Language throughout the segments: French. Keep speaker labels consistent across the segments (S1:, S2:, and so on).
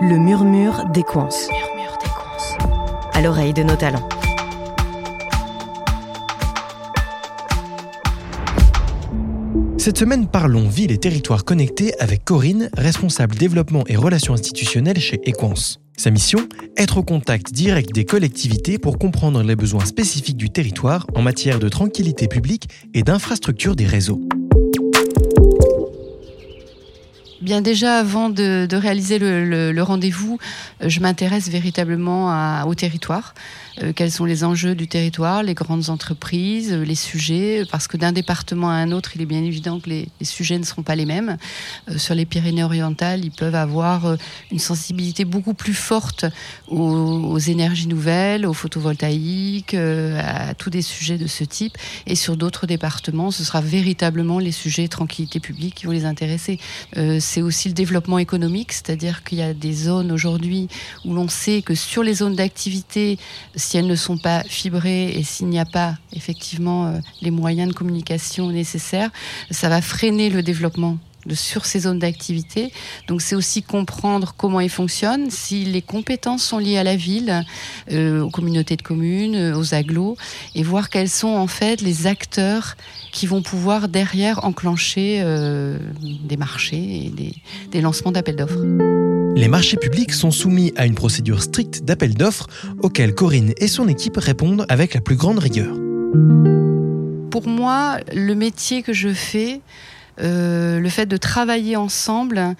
S1: Le murmure des coins. À l'oreille de nos talents.
S2: Cette semaine, parlons ville et territoires connectés avec Corinne, responsable développement et relations institutionnelles chez Equance. Sa mission Être au contact direct des collectivités pour comprendre les besoins spécifiques du territoire en matière de tranquillité publique et d'infrastructure des réseaux.
S3: Bien déjà, avant de, réaliser le, rendez-vous, euh, je m'intéresse véritablement au territoire. Euh, quels sont les enjeux du territoire, les grandes entreprises, euh, les sujets, parce que d'un département à un autre, il est bien évident que les, sujets ne seront pas les mêmes. sur les Pyrénées-Orientales, ils peuvent avoir une sensibilité beaucoup plus forte aux, énergies nouvelles, aux photovoltaïques, à tous des sujets de ce type. Et sur d'autres départements, ce sera véritablement les sujets tranquillité publique qui vont les intéresser c'est aussi le développement économique, c'est-à-dire qu'il y a des zones aujourd'hui où l'on sait que sur les zones d'activité, si elles ne sont pas fibrées et s'il n'y a pas effectivement euh, les moyens de communication nécessaires, ça va freiner le développement sur ces zones d'activité. Donc c'est aussi comprendre comment ils fonctionnent, si les compétences sont liées à la ville, euh, aux communautés de communes, euh, aux agglos, et voir quels sont en fait les acteurs qui vont pouvoir derrière enclencher euh, des marchés et des, des lancements d'appels d'offres.
S2: Les marchés publics sont soumis à une procédure stricte d'appel d'offres auquel Corinne et son équipe répondent avec la plus grande rigueur.
S3: Pour moi, le métier que je fais, le fait de travailler ensemble,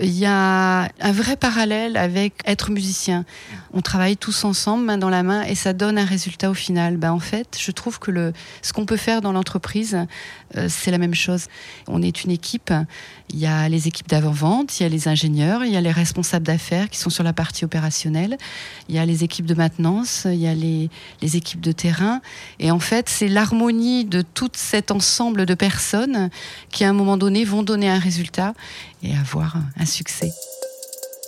S3: il y a un vrai parallèle avec être musicien. On travaille tous ensemble, main dans la main, et ça donne un résultat au final. Ben, en fait, je trouve que le, ce qu'on peut faire dans l'entreprise, euh, c'est la même chose. On est une équipe. Il y a les équipes d'avant-vente, il y a les ingénieurs, il y a les responsables d'affaires qui sont sur la partie opérationnelle, il y a les équipes de maintenance, il y a les, les équipes de terrain. Et en fait, c'est l'harmonie de tout cet ensemble de personnes qui, à un moment donné, vont donner un résultat et avoir un succès.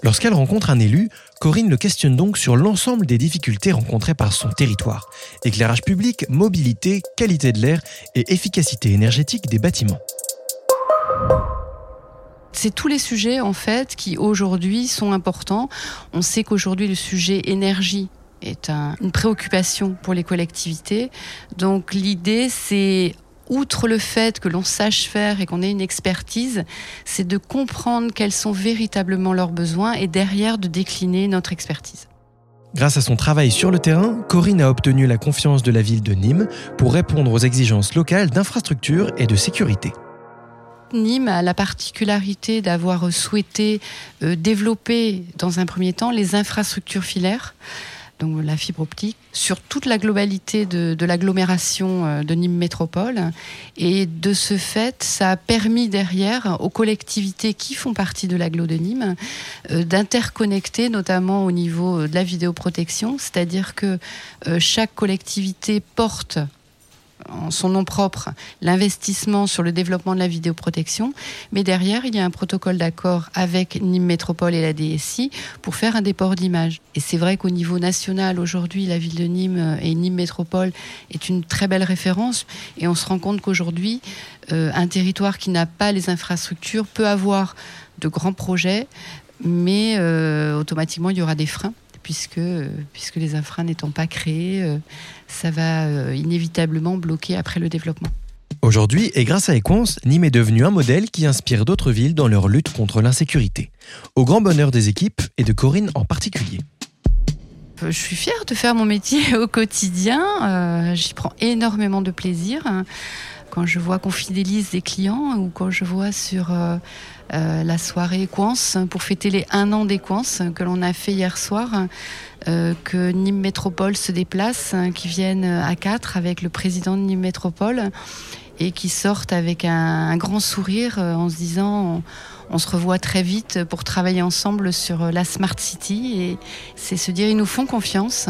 S2: Lorsqu'elle rencontre un élu, Corinne le questionne donc sur l'ensemble des difficultés rencontrées par son territoire. Éclairage public, mobilité, qualité de l'air et efficacité énergétique des bâtiments.
S3: C'est tous les sujets en fait qui aujourd'hui sont importants. On sait qu'aujourd'hui le sujet énergie est une préoccupation pour les collectivités. Donc l'idée c'est outre le fait que l'on sache faire et qu'on ait une expertise, c'est de comprendre quels sont véritablement leurs besoins et derrière de décliner notre expertise.
S2: Grâce à son travail sur le terrain, Corinne a obtenu la confiance de la ville de Nîmes pour répondre aux exigences locales d'infrastructure et de sécurité.
S3: Nîmes a la particularité d'avoir souhaité euh, développer dans un premier temps les infrastructures filaires donc la fibre optique, sur toute la globalité de, l'agglomération euh, de Nîmes Métropole. Et de ce fait, ça a permis derrière aux collectivités qui font partie de l'agglo de Nîmes euh, d'interconnecter, notamment au niveau de la vidéoprotection, c'est-à-dire que euh, chaque collectivité porte son nom propre l'investissement sur le développement de la vidéoprotection, mais derrière, il y a un protocole d'accord avec Nîmes Métropole et la DSI pour faire un déport d'image. Et c'est vrai qu'au niveau national, aujourd'hui, la ville de Nîmes et Nîmes Métropole est une très belle référence, et on se rend compte qu'aujourd'hui, euh, un territoire qui n'a pas les infrastructures peut avoir de grands projets, mais euh, automatiquement, il y aura des freins puisque, puisque les infras n'étant pas créés, euh, ça va euh, inévitablement bloquer après le développement.
S2: Aujourd'hui, et grâce à Equance, Nîmes est devenu un modèle qui inspire d'autres villes dans leur lutte contre l'insécurité. Au grand bonheur des équipes et de Corinne en particulier.
S3: Je suis fière de faire mon métier au quotidien. Euh, j'y prends énormément de plaisir. Quand je vois qu'on fidélise des clients ou quand je vois sur euh, la soirée Quance pour fêter les un an des Quance que l'on a fait hier soir. Euh, que Nîmes Métropole se déplace, qui viennent à quatre avec le président de Nîmes Métropole et qui sortent avec un, grand sourire euh, en se disant on, se revoit très vite pour travailler ensemble sur la Smart City et c'est se dire ils nous font confiance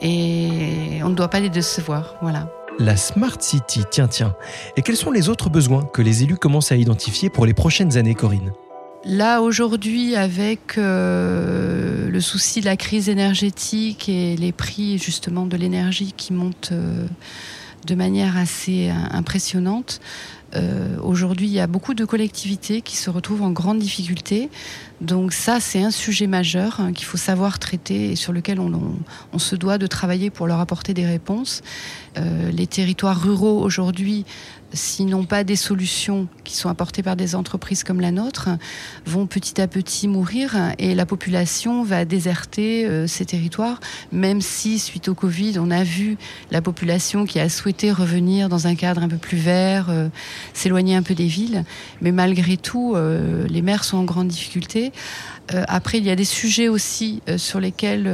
S3: et on ne doit pas les décevoir. Voilà
S2: la Smart City. Tiens, tiens. Et quels sont les autres besoins que les élus commencent à identifier pour les prochaines années, Corinne?
S3: Là, aujourd'hui, avec euh, le souci de la crise énergétique et les prix justement de l'énergie qui montent euh, de manière assez euh, impressionnante, Euh, aujourd'hui, il y a beaucoup de collectivités qui se retrouvent en grande difficulté. Donc ça, c'est un sujet majeur hein, qu'il faut savoir traiter et sur lequel on, se doit de travailler pour leur apporter des réponses. Euh, les territoires ruraux aujourd'hui s'ils n'ont pas des solutions qui sont apportées par des entreprises comme la nôtre, vont petit à petit mourir et la population va déserter euh, ces territoires, même si suite au Covid, on a vu la population qui a souhaité revenir dans un cadre un peu plus vert, euh, s'éloigner un peu des villes. Mais malgré tout, euh, les maires sont en grande difficulté. après, il y a des sujets aussi sur lesquels,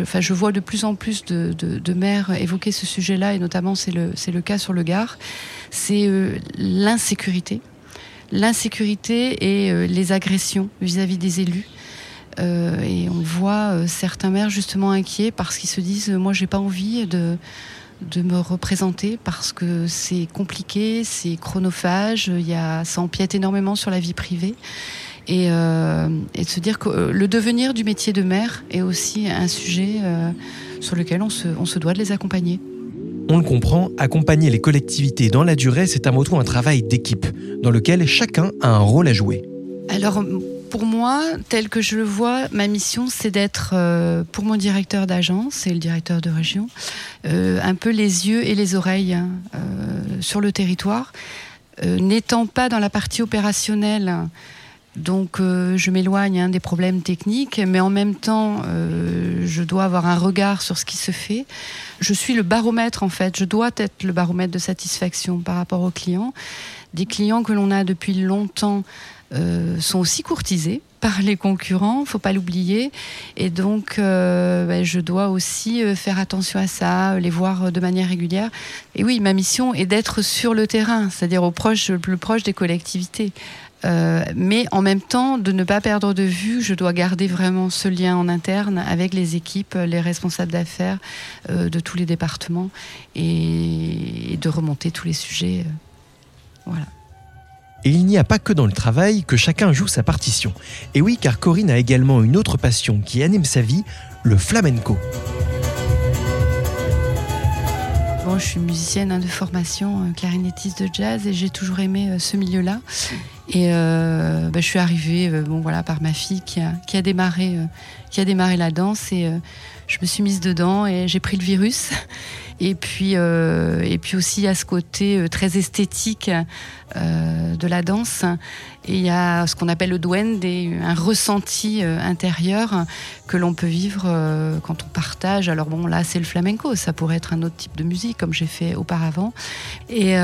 S3: enfin, je vois de plus en plus de, maires évoquer ce sujet-là, et notamment c'est le, le cas sur le Gard c'est euh, l'insécurité. L'insécurité et euh, les agressions vis-à-vis des élus. Euh, et on voit certains maires justement inquiets parce qu'ils se disent moi j'ai pas envie de de me représenter parce que c'est compliqué, c'est chronophage, il y a, ça empiète énormément sur la vie privée. Et, et de se dire que le devenir du métier de maire est aussi un sujet sur lequel on se, on se doit de les accompagner.
S2: On le comprend, accompagner les collectivités dans la durée, c'est avant tout un travail d'équipe, dans lequel chacun a un rôle à jouer.
S3: Alors, pour moi, tel que je le vois, ma mission, c'est d'être, euh, pour mon directeur d'agence et le directeur de région, euh, un peu les yeux et les oreilles hein, euh, sur le territoire. N'étant pas dans la partie opérationnelle, donc je m'éloigne hein, des problèmes techniques, mais en même temps, je dois avoir un regard sur ce qui se fait je suis le baromètre en fait. Je dois être le baromètre de satisfaction par rapport aux clients. Des clients que l'on a depuis longtemps euh, sont aussi courtisés par les concurrents, faut pas l'oublier. Et donc, euh, ben, je dois aussi euh, faire attention à ça, les voir de manière régulière. Et oui, ma mission est d'être sur le terrain, c'est-à-dire au proche, le plus proche des collectivités, euh, mais en même temps, de ne pas perdre de vue, je dois garder vraiment ce lien en interne avec les équipes, les responsables d'affaires euh, de tous les départements et, de remonter tous les sujets. Euh, voilà.
S2: Et il n'y a pas que dans le travail que chacun joue sa partition. Et oui, car Corinne a également une autre passion qui anime sa vie, le flamenco.
S3: Bon, je suis musicienne hein, de formation, clarinettiste de jazz, et j'ai toujours aimé ce milieu-là. Et euh, bah, je suis arrivée, euh, bon voilà, par ma fille qui a, démarré, euh, qui a démarré la danse et je me suis mise dedans et j'ai pris le virus. Et puis, euh, et puis aussi, il y a ce côté euh, très esthétique euh, de la danse. Et il y a ce qu'on appelle le duende, un ressenti intérieur que l'on peut vivre quand on partage. Alors bon, là, c'est le flamenco. Ça pourrait être un autre type de musique, comme j'ai fait auparavant. Et,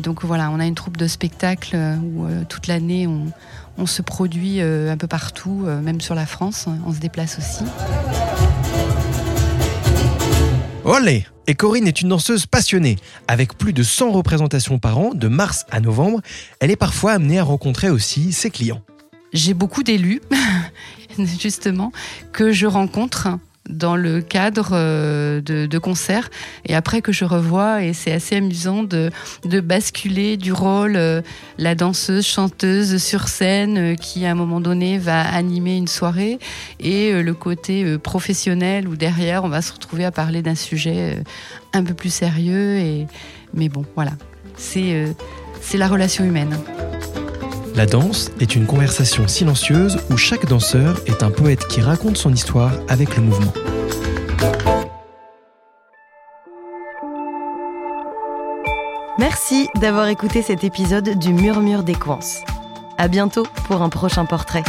S3: donc voilà, on a une troupe de spectacles où toute l'année, on, se produit un peu partout, même sur la France. On se déplace aussi.
S2: Et Corinne est une danseuse passionnée. Avec plus de 100 représentations par an, de mars à novembre, elle est parfois amenée à rencontrer aussi ses clients.
S3: J'ai beaucoup d'élus, justement, que je rencontre dans le cadre euh, de, concerts et après que je revois et c'est assez amusant de, basculer du rôle euh, la danseuse chanteuse sur scène euh, qui à un moment donné va animer une soirée et le côté professionnel où derrière on va se retrouver à parler d'un sujet un peu plus sérieux et mais bon voilà c'est c'est la relation humaine.
S2: La danse est une conversation silencieuse où chaque danseur est un poète qui raconte son histoire avec le mouvement.
S1: Merci d'avoir écouté cet épisode du Murmure des Coins. À bientôt pour un prochain portrait.